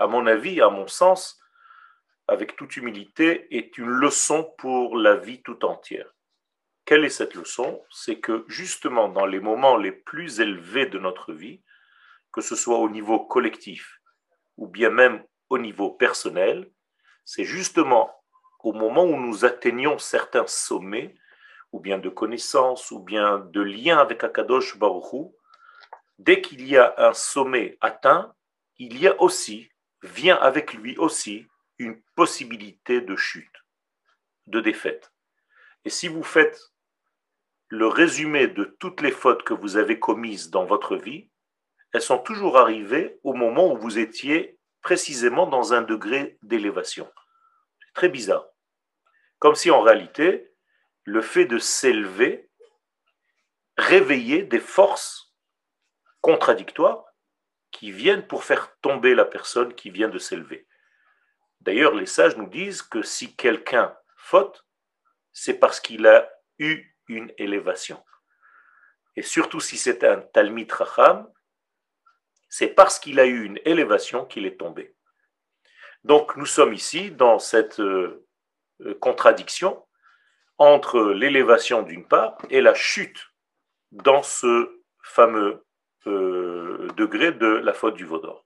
à mon avis, à mon sens, avec toute humilité, est une leçon pour la vie tout entière. Quelle est cette leçon? C'est que justement dans les moments les plus élevés de notre vie, que ce soit au niveau collectif ou bien même au niveau personnel, c'est justement au moment où nous atteignons certains sommets, ou bien de connaissances, ou bien de liens avec Akadosh Baruch dès qu'il y a un sommet atteint, il y a aussi, vient avec lui aussi, une possibilité de chute, de défaite. Et si vous faites le résumé de toutes les fautes que vous avez commises dans votre vie, elles sont toujours arrivées au moment où vous étiez précisément dans un degré d'élévation. C'est très bizarre. Comme si en réalité, le fait de s'élever réveillait des forces contradictoires qui viennent pour faire tomber la personne qui vient de s'élever. D'ailleurs, les sages nous disent que si quelqu'un faute, c'est parce qu'il a eu une élévation. Et surtout si c'est un Talmid Racham, c'est parce qu'il a eu une élévation qu'il est tombé. Donc nous sommes ici dans cette euh, euh, contradiction entre l'élévation d'une part et la chute dans ce fameux degré de la faute du Vaudor.